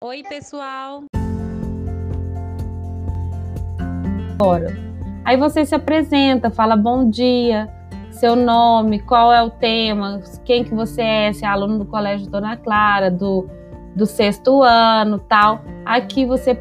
Oi, pessoal. Agora. Aí você se apresenta, fala bom dia, seu nome, qual é o tema, quem que você é, se é aluno do Colégio Dona Clara, do, do sexto ano, tal. Aqui você